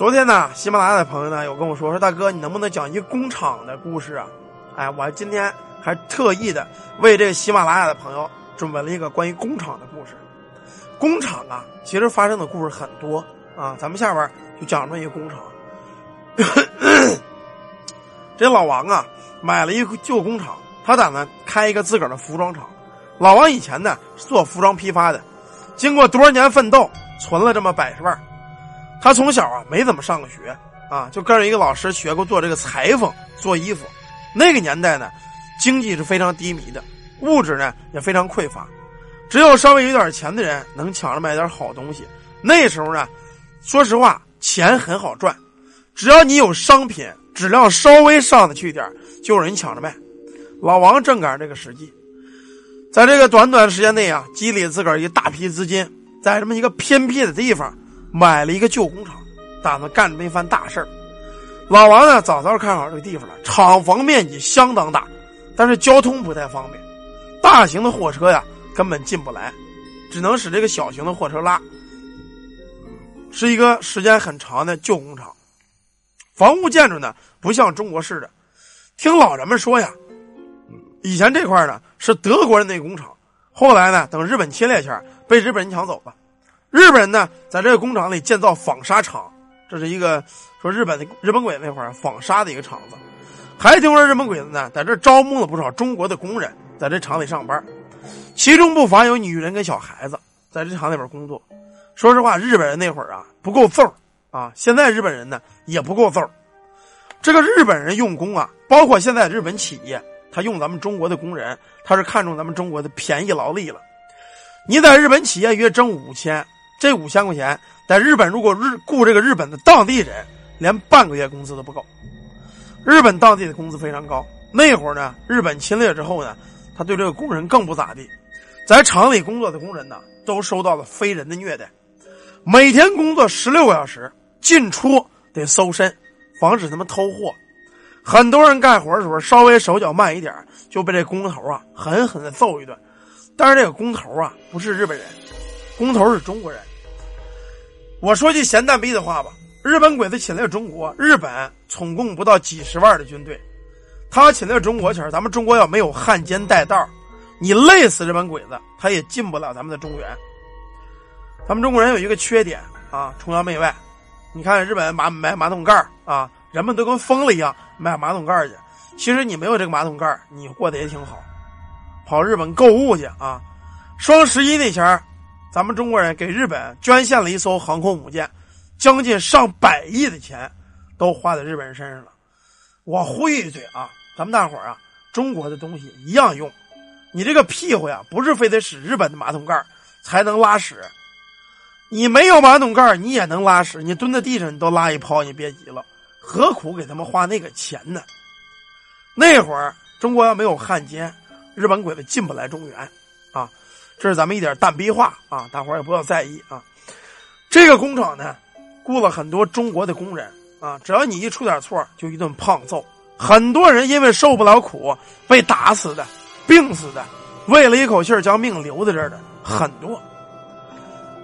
昨天呢，喜马拉雅的朋友呢有跟我说说，大哥，你能不能讲一个工厂的故事啊？哎，我今天还特意的为这个喜马拉雅的朋友准备了一个关于工厂的故事。工厂啊，其实发生的故事很多啊，咱们下边就讲这么一个工厂。这老王啊，买了一个旧工厂，他打算开一个自个儿的服装厂。老王以前呢是做服装批发的，经过多少年奋斗，存了这么百十万。他从小啊没怎么上过学啊，就跟着一个老师学过做这个裁缝做衣服。那个年代呢，经济是非常低迷的，物质呢也非常匮乏，只有稍微有点钱的人能抢着买点好东西。那时候呢，说实话，钱很好赚，只要你有商品质量稍微上得去一点就有人抢着卖。老王正赶上这个时机，在这个短短时间内啊，积累自个儿一大批资金，在这么一个偏僻的地方。买了一个旧工厂，打算干这么一番大事儿。老王呢，早早看好这个地方了。厂房面积相当大，但是交通不太方便，大型的货车呀根本进不来，只能使这个小型的货车拉。是一个时间很长的旧工厂，房屋建筑呢不像中国式的。听老人们说呀，以前这块呢是德国人的工厂，后来呢等日本侵略前被日本人抢走了。日本人呢，在这个工厂里建造纺纱厂，这是一个说日本的日本鬼那会儿纺纱的一个厂子。还听说日本鬼子呢，在这招募了不少中国的工人，在这厂里上班，其中不乏有女人跟小孩子，在这厂里边工作。说实话，日本人那会儿啊不够揍啊，现在日本人呢也不够揍。这个日本人用工啊，包括现在日本企业，他用咱们中国的工人，他是看中咱们中国的便宜劳力了。你在日本企业约挣五千。这五千块钱，在日本如果日雇这个日本的当地人，连半个月工资都不够。日本当地的工资非常高。那会儿呢，日本侵略之后呢，他对这个工人更不咋地。在厂里工作的工人呢，都受到了非人的虐待，每天工作十六个小时，进出得搜身，防止他们偷货。很多人干活的时候稍微手脚慢一点，就被这工头啊狠狠的揍一顿。但是这个工头啊，不是日本人，工头是中国人。我说句闲蛋逼的话吧，日本鬼子侵略中国，日本总共不到几十万的军队，他侵略中国前，咱们中国要没有汉奸带道，你累死日本鬼子，他也进不了咱们的中原。咱们中国人有一个缺点啊，崇洋媚外。你看日本马买马桶盖啊，人们都跟疯了一样买马桶盖去。其实你没有这个马桶盖，你过得也挺好，跑日本购物去啊。双十一那前咱们中国人给日本捐献了一艘航空母舰，将近上百亿的钱都花在日本人身上了。我呼吁一嘴啊，咱们大伙儿啊，中国的东西一样用。你这个屁股呀，不是非得使日本的马桶盖才能拉屎。你没有马桶盖你也能拉屎。你蹲在地上，你都拉一泡，你别急了，何苦给他们花那个钱呢？那会儿中国要没有汉奸，日本鬼子进不来中原啊。这是咱们一点蛋逼话啊，大伙儿也不要在意啊。这个工厂呢，雇了很多中国的工人啊，只要你一出点错，就一顿胖揍。很多人因为受不了苦，被打死的、病死的，为了一口气将命留在这儿的很多。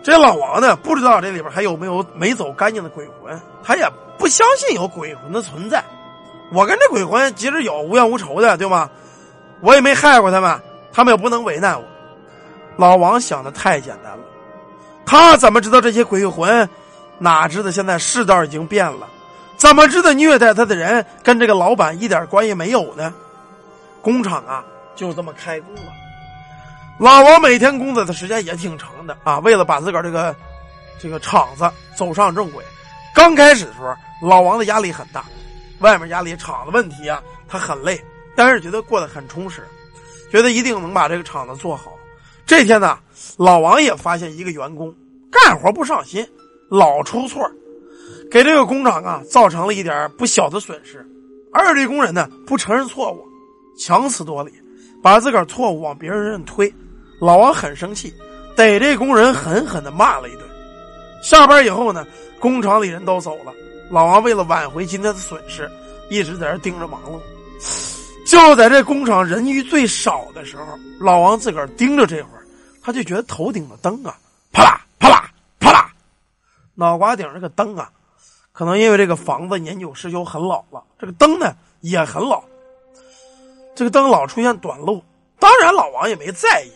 这老王呢，不知道这里边还有没有没走干净的鬼魂，他也不相信有鬼魂的存在。我跟这鬼魂即使有无冤无仇的，对吗？我也没害过他们，他们也不能为难我。老王想的太简单了，他怎么知道这些鬼魂？哪知道现在世道已经变了？怎么知道虐待他的人跟这个老板一点关系没有呢？工厂啊，就这么开工了。老王每天工作的时间也挺长的啊，为了把自个儿这个这个厂子走上正轨。刚开始的时候，老王的压力很大，外面压力、厂子问题啊，他很累，但是觉得过得很充实，觉得一定能把这个厂子做好。这天呢，老王也发现一个员工干活不上心，老出错，给这个工厂啊造成了一点不小的损失。二类工人呢不承认错误，强词夺理，把自个儿错误往别人身上推。老王很生气，逮这工人狠狠的骂了一顿。下班以后呢，工厂里人都走了，老王为了挽回今天的损失，一直在这盯着忙碌。就在这工厂人鱼最少的时候，老王自个儿盯着这会儿。他就觉得头顶的灯啊，啪啦啪啦啪啦，脑瓜顶这个灯啊，可能因为这个房子年久失修很老了，这个灯呢也很老，这个灯老出现短路。当然，老王也没在意。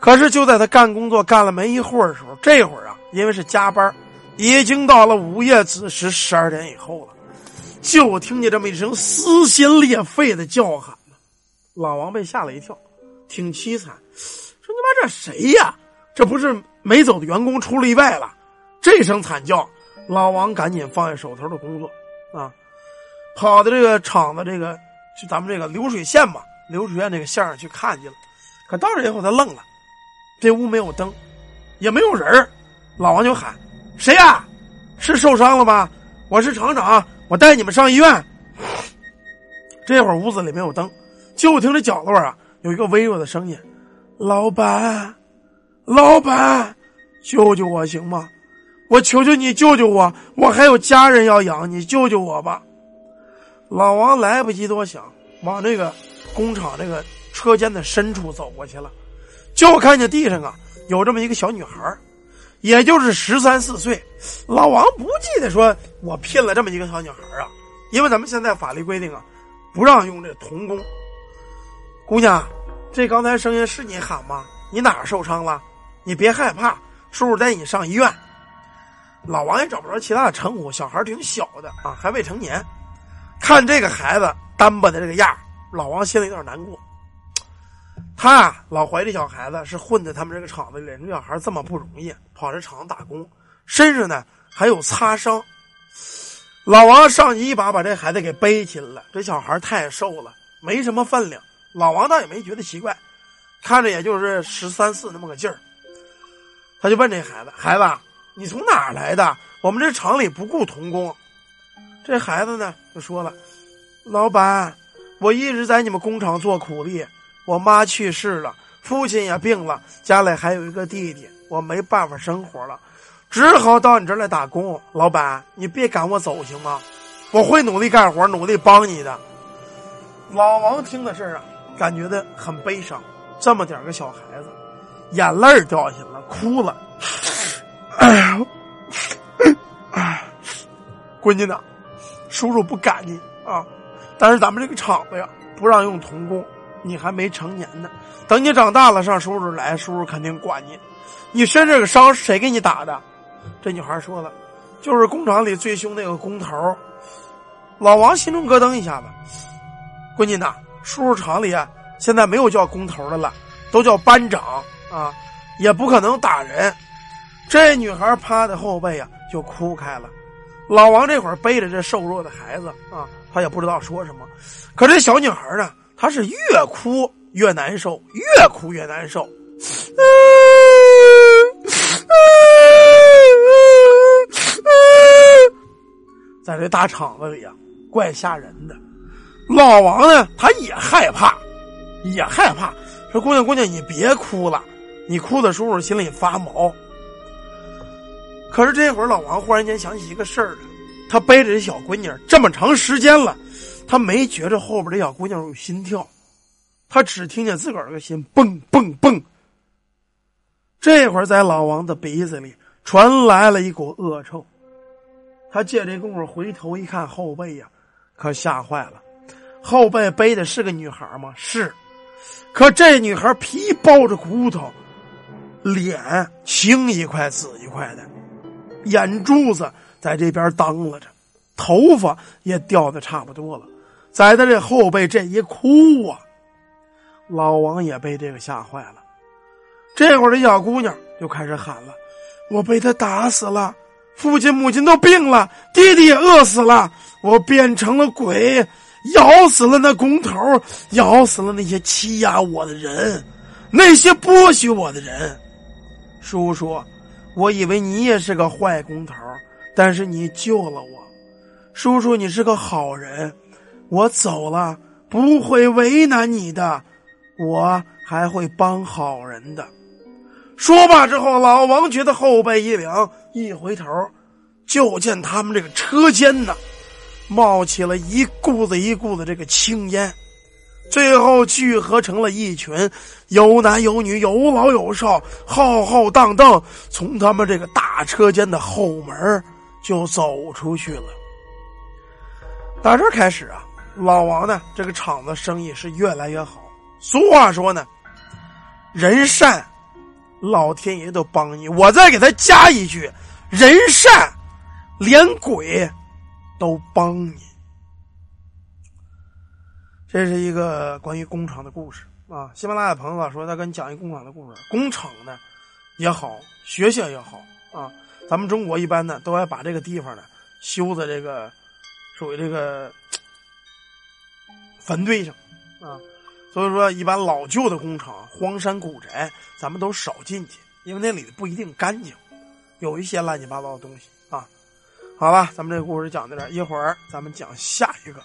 可是就在他干工作干了没一会儿的时候，这会儿啊，因为是加班，已经到了午夜子时十二点以后了，就听见这么一声撕心裂肺的叫喊。老王被吓了一跳，挺凄惨，说：“你妈这谁呀？这不是没走的员工出了意外了？”这声惨叫，老王赶紧放下手头的工作啊，跑到这个厂子这个就咱们这个流水线吧。流水线这个线上去看去了，可到这以后他愣了，这屋没有灯，也没有人老王就喊：“谁呀？是受伤了吗？我是厂长，我带你们上医院。”这会儿屋子里没有灯，就听这角落啊有一个微弱的声音：“老板，老板，救救我行吗？我求求你救救我，我还有家人要养，你救救我吧！”老王来不及多想，往这个。工厂这个车间的深处走过去了，就看见地上啊有这么一个小女孩，也就是十三四岁。老王不记得说我聘了这么一个小女孩啊，因为咱们现在法律规定啊，不让用这童工。姑娘，这刚才声音是你喊吗？你哪儿受伤了？你别害怕，叔叔带你上医院。老王也找不着其他的称呼，小孩挺小的啊，还未成年。看这个孩子单薄的这个样老王心里有点难过，他啊老怀这小孩子是混在他们这个厂子里，这小孩这么不容易，跑这厂子打工，身上呢还有擦伤。老王上去一把把这孩子给背起来了，这小孩太瘦了，没什么分量。老王倒也没觉得奇怪，看着也就是十三四那么个劲儿。他就问这孩子：“孩子，你从哪儿来的？我们这厂里不雇童工。”这孩子呢就说了：“老板。”我一直在你们工厂做苦力，我妈去世了，父亲也病了，家里还有一个弟弟，我没办法生活了，只好到你这儿来打工。老板，你别赶我走行吗？我会努力干活，努力帮你的。老王听的事儿啊，感觉的很悲伤，这么点个小孩子，眼泪掉下来了，哭了。哎呀，闺女呢？叔叔不赶你啊。但是咱们这个厂子呀，不让用童工，你还没成年呢。等你长大了，上叔叔来，叔叔肯定管你。你身上这个伤谁给你打的？这女孩说了，就是工厂里最凶那个工头。老王心中咯噔一下子，闺女呐，叔叔厂里啊，现在没有叫工头的了，都叫班长啊，也不可能打人。这女孩趴在后背啊，就哭开了。老王这会儿背着这瘦弱的孩子啊。他也不知道说什么，可这小女孩呢，她是越哭越难受，越哭越难受。在这大厂子里啊，怪吓人的。老王呢，他也害怕，也害怕。说姑娘，姑娘，你别哭了，你哭的叔叔心里发毛。可是这会儿，老王忽然间想起一个事儿来。他背着这小闺女这么长时间了，他没觉着后边这小姑娘有心跳，他只听见自个儿这个心蹦蹦蹦。这会儿在老王的鼻子里传来了一股恶臭，他借这功夫回头一看后背呀，可吓坏了。后背背的是个女孩吗？是，可这女孩皮包着骨头，脸青一块紫一块的，眼珠子。在这边当了着，头发也掉的差不多了，在他这后背这一哭啊，老王也被这个吓坏了。这会儿这小姑娘就开始喊了：“我被他打死了，父亲母亲都病了，弟弟也饿死了，我变成了鬼，咬死了那工头，咬死了那些欺压我的人，那些剥削我的人。叔叔，我以为你也是个坏工头。”但是你救了我，叔叔，你是个好人，我走了不会为难你的，我还会帮好人的。说罢之后，老王觉得后背一凉，一回头，就见他们这个车间呢，冒起了一股子一股子这个青烟，最后聚合成了一群有男有女、有老有少，浩浩荡荡从他们这个大车间的后门。就走出去了。打这开始啊，老王呢这个厂子生意是越来越好。俗话说呢，人善，老天爷都帮你。我再给他加一句，人善，连鬼都帮你。这是一个关于工厂的故事啊。喜马拉雅朋友啊说他跟你讲一工厂的故事，工厂呢也好，学校也好啊。咱们中国一般呢都爱把这个地方呢修在这个属于这个坟堆上啊。所以说，一般老旧的工厂、荒山古宅，咱们都少进去，因为那里不一定干净，有一些乱七八糟的东西。好吧，咱们这个故事讲到这，一会儿咱们讲下一个。